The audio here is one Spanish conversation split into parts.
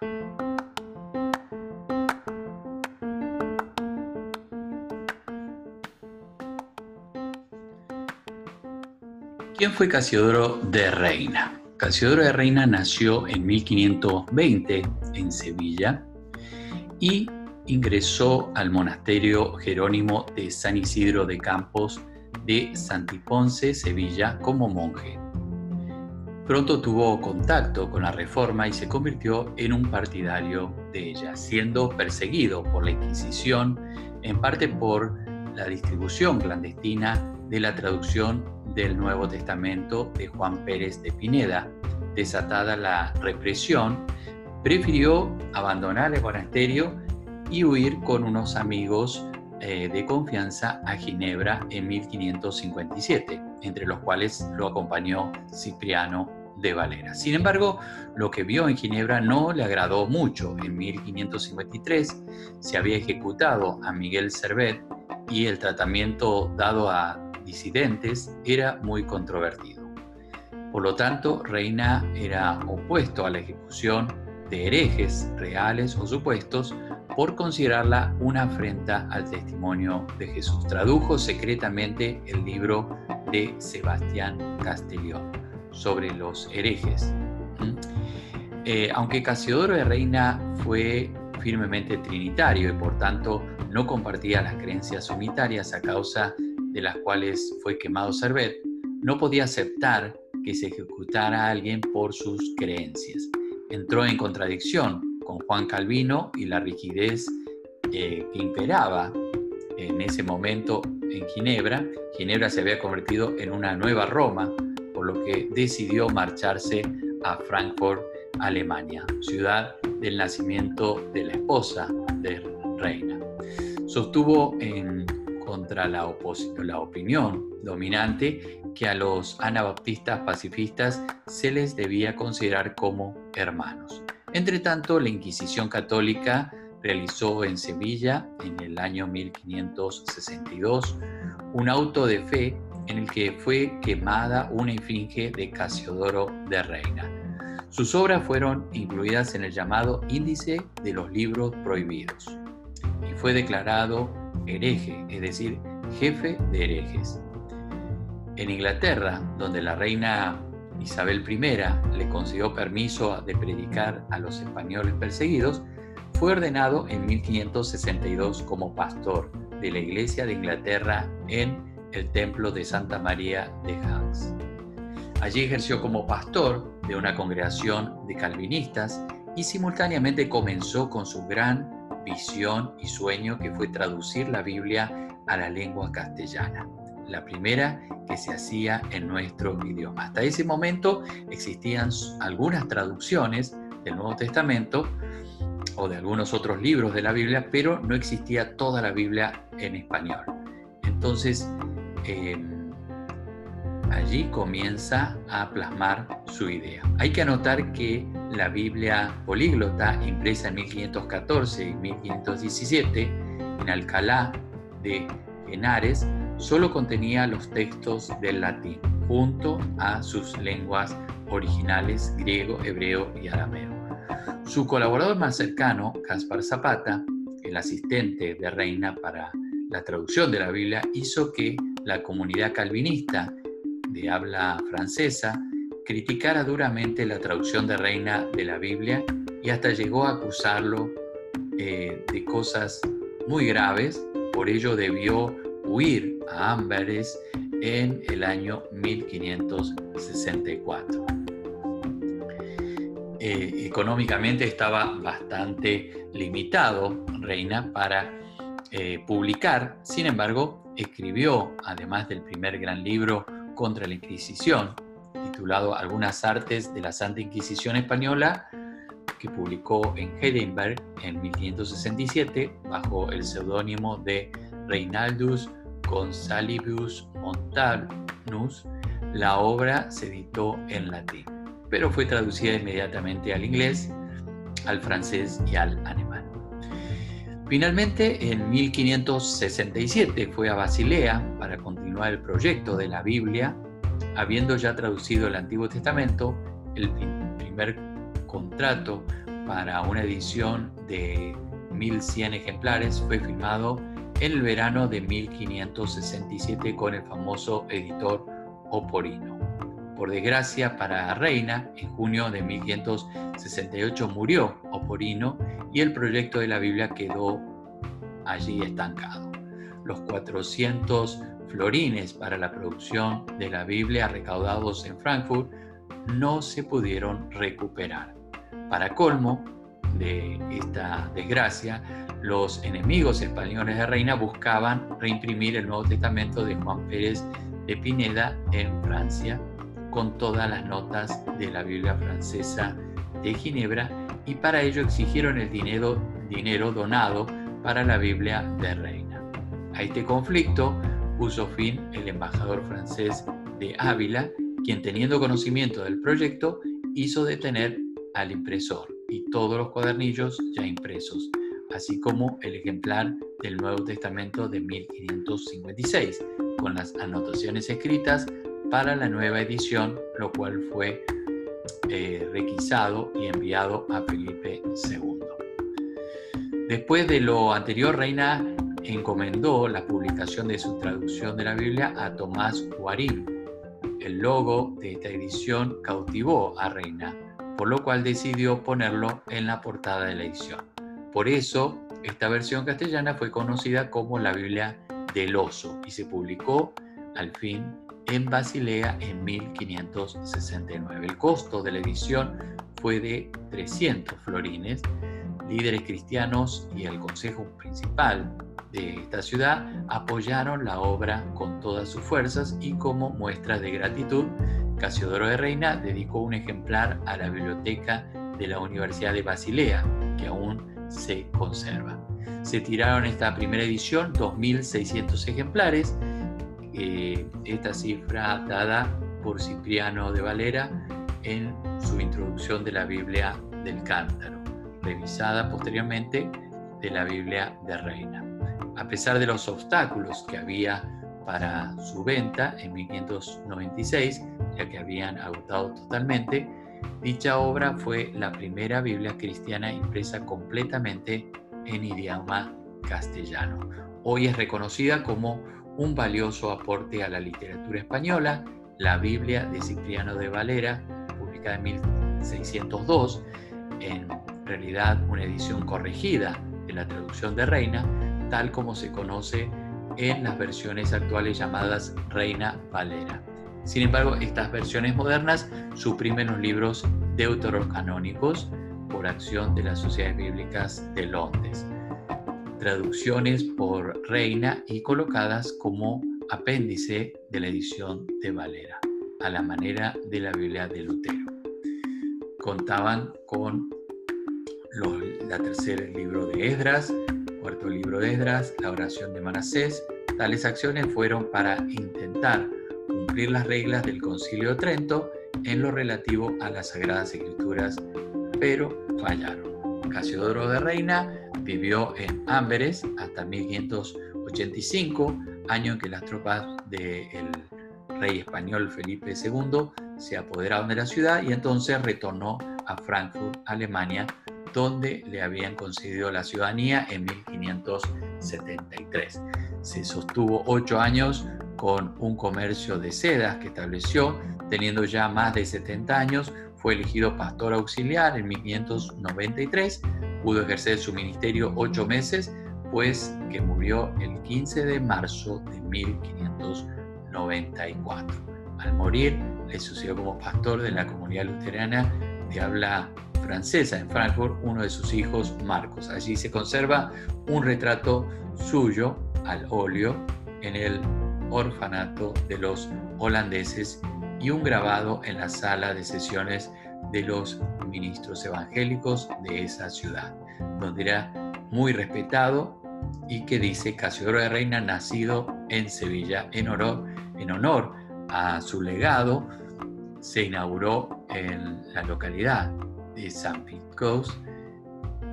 ¿Quién fue Casiodoro de Reina? Casiodoro de Reina nació en 1520 en Sevilla y ingresó al monasterio Jerónimo de San Isidro de Campos de Santiponce, Sevilla, como monje. Pronto tuvo contacto con la Reforma y se convirtió en un partidario de ella, siendo perseguido por la Inquisición, en parte por la distribución clandestina de la traducción del Nuevo Testamento de Juan Pérez de Pineda. Desatada la represión, prefirió abandonar el monasterio y huir con unos amigos eh, de confianza a Ginebra en 1557, entre los cuales lo acompañó Cipriano de Valera. Sin embargo, lo que vio en Ginebra no le agradó mucho. En 1553 se había ejecutado a Miguel Servet y el tratamiento dado a disidentes era muy controvertido. Por lo tanto, Reina era opuesto a la ejecución de herejes reales o supuestos por considerarla una afrenta al testimonio de Jesús. Tradujo secretamente el libro de Sebastián Castellón sobre los herejes. Eh, aunque Casiodoro de Reina fue firmemente trinitario y por tanto no compartía las creencias unitarias a causa de las cuales fue quemado Servet, no podía aceptar que se ejecutara a alguien por sus creencias. Entró en contradicción con Juan Calvino y la rigidez eh, que imperaba en ese momento en Ginebra. Ginebra se había convertido en una nueva Roma, por lo que decidió marcharse a Frankfurt, Alemania, ciudad del nacimiento de la esposa de Reina. Sostuvo en contra la, la opinión dominante que a los anabaptistas pacifistas se les debía considerar como hermanos. Entre tanto, la Inquisición católica realizó en Sevilla, en el año 1562, un auto de fe en el que fue quemada una esfinge de Casiodoro de Reina. Sus obras fueron incluidas en el llamado Índice de los Libros Prohibidos y fue declarado hereje, es decir, jefe de herejes. En Inglaterra, donde la reina Isabel I le concedió permiso de predicar a los españoles perseguidos, fue ordenado en 1562 como pastor de la Iglesia de Inglaterra en el Templo de Santa María de Hans. Allí ejerció como pastor de una congregación de calvinistas y simultáneamente comenzó con su gran visión y sueño que fue traducir la Biblia a la lengua castellana, la primera que se hacía en nuestro idioma. Hasta ese momento existían algunas traducciones del Nuevo Testamento o de algunos otros libros de la Biblia, pero no existía toda la Biblia en español. Entonces, em, allí comienza a plasmar su idea. Hay que anotar que la Biblia políglota, impresa en 1514 y 1517 en Alcalá de Henares, solo contenía los textos del latín, junto a sus lenguas originales griego, hebreo y arameo. Su colaborador más cercano, Caspar Zapata, el asistente de Reina para la traducción de la Biblia, hizo que la comunidad calvinista de habla francesa criticara duramente la traducción de Reina de la Biblia y hasta llegó a acusarlo eh, de cosas muy graves, por ello debió huir a Amberes en el año 1564. Eh, económicamente estaba bastante limitado Reina para eh, publicar, sin embargo, escribió, además del primer gran libro contra la Inquisición, titulado Algunas artes de la Santa Inquisición Española, que publicó en Heidelberg en 1567 bajo el seudónimo de Reinaldus Gonsalvius Montanus. La obra se editó en latín, pero fue traducida inmediatamente al inglés, al francés y al alemán. Finalmente, en 1567 fue a Basilea para continuar el proyecto de la Biblia habiendo ya traducido el Antiguo Testamento, el primer contrato para una edición de 1100 ejemplares fue filmado en el verano de 1567 con el famoso editor Oporino. Por desgracia para Reina, en junio de 1568 murió Oporino y el proyecto de la Biblia quedó allí estancado. Los 400 florines para la producción de la Biblia recaudados en Frankfurt no se pudieron recuperar. Para colmo de esta desgracia, los enemigos españoles de Reina buscaban reimprimir el Nuevo Testamento de Juan Pérez de Pineda en Francia con todas las notas de la Biblia francesa de Ginebra y para ello exigieron el dinero, dinero donado para la Biblia de Reina. A este conflicto puso fin el embajador francés de Ávila, quien teniendo conocimiento del proyecto hizo detener al impresor y todos los cuadernillos ya impresos, así como el ejemplar del Nuevo Testamento de 1556, con las anotaciones escritas para la nueva edición, lo cual fue eh, requisado y enviado a Felipe II. Después de lo anterior, Reina encomendó la publicación de su traducción de la Biblia a Tomás Guarín. El logo de esta edición cautivó a Reina, por lo cual decidió ponerlo en la portada de la edición. Por eso, esta versión castellana fue conocida como la Biblia del Oso y se publicó al fin en Basilea en 1569. El costo de la edición fue de 300 florines. Líderes cristianos y el consejo principal de esta ciudad apoyaron la obra con todas sus fuerzas y como muestra de gratitud, Casiodoro de Reina dedicó un ejemplar a la biblioteca de la Universidad de Basilea, que aún se conserva. Se tiraron esta primera edición 2.600 ejemplares, eh, esta cifra dada por Cipriano de Valera en su introducción de la Biblia del Cántaro, revisada posteriormente de la Biblia de Reina a pesar de los obstáculos que había para su venta en 1596, ya que habían agotado totalmente, dicha obra fue la primera Biblia cristiana impresa completamente en idioma castellano. Hoy es reconocida como un valioso aporte a la literatura española, la Biblia de Cipriano de Valera, publicada en 1602, en realidad una edición corregida de la traducción de Reina, tal como se conoce en las versiones actuales llamadas Reina Valera. Sin embargo, estas versiones modernas suprimen los libros deuterocanónicos por acción de las sociedades bíblicas de Londres, traducciones por Reina y colocadas como apéndice de la edición de Valera, a la manera de la Biblia de Lutero. Contaban con la tercera libro de Esdras, cuarto libro de Esdras, la oración de Manasés. Tales acciones fueron para intentar cumplir las reglas del Concilio de Trento en lo relativo a las Sagradas Escrituras, pero fallaron. Casiodoro de Reina vivió en Amberes hasta 1585, año en que las tropas del rey español Felipe II se apoderaron de la ciudad y entonces retornó a Frankfurt, Alemania, donde le habían concedido la ciudadanía en 1573. Se sostuvo ocho años con un comercio de sedas que estableció, teniendo ya más de 70 años, fue elegido pastor auxiliar en 1593, pudo ejercer su ministerio ocho meses, pues que murió el 15 de marzo de 1594. Al morir, le sucedió como pastor de la comunidad luterana de habla francesa en Frankfurt uno de sus hijos, Marcos. Allí se conserva un retrato suyo al óleo en el orfanato de los holandeses y un grabado en la sala de sesiones de los ministros evangélicos de esa ciudad, donde era muy respetado y que dice Casiodoro de Reina, nacido en Sevilla en honor, en honor a su legado, se inauguró en la localidad de San Pete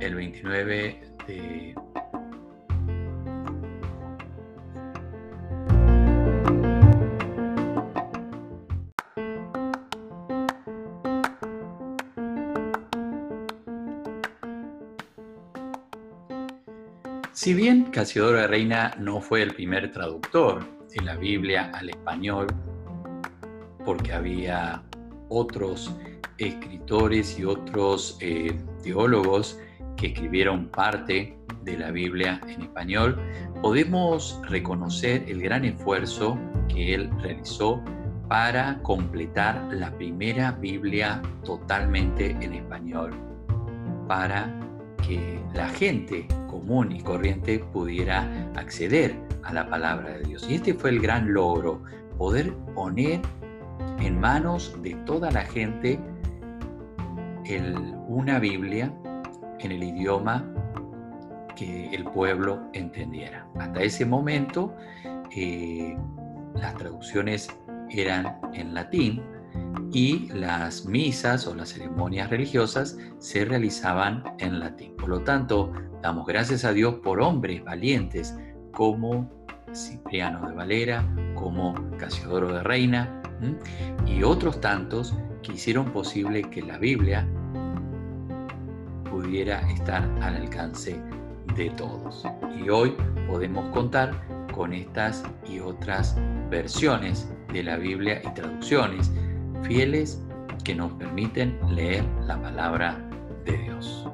el 29 de Si bien Casiodoro de Reina no fue el primer traductor de la Biblia al español, porque había otros escritores y otros eh, teólogos que escribieron parte de la Biblia en español, podemos reconocer el gran esfuerzo que él realizó para completar la primera Biblia totalmente en español, para que la gente común y corriente pudiera acceder a la palabra de Dios. Y este fue el gran logro, poder poner en manos de toda la gente una Biblia en el idioma que el pueblo entendiera. Hasta ese momento eh, las traducciones eran en latín y las misas o las ceremonias religiosas se realizaban en latín. Por lo tanto, damos gracias a Dios por hombres valientes como Cipriano de Valera, como Casiodoro de Reina y otros tantos que hicieron posible que la Biblia pudiera estar al alcance de todos. Y hoy podemos contar con estas y otras versiones de la Biblia y traducciones fieles que nos permiten leer la palabra de Dios.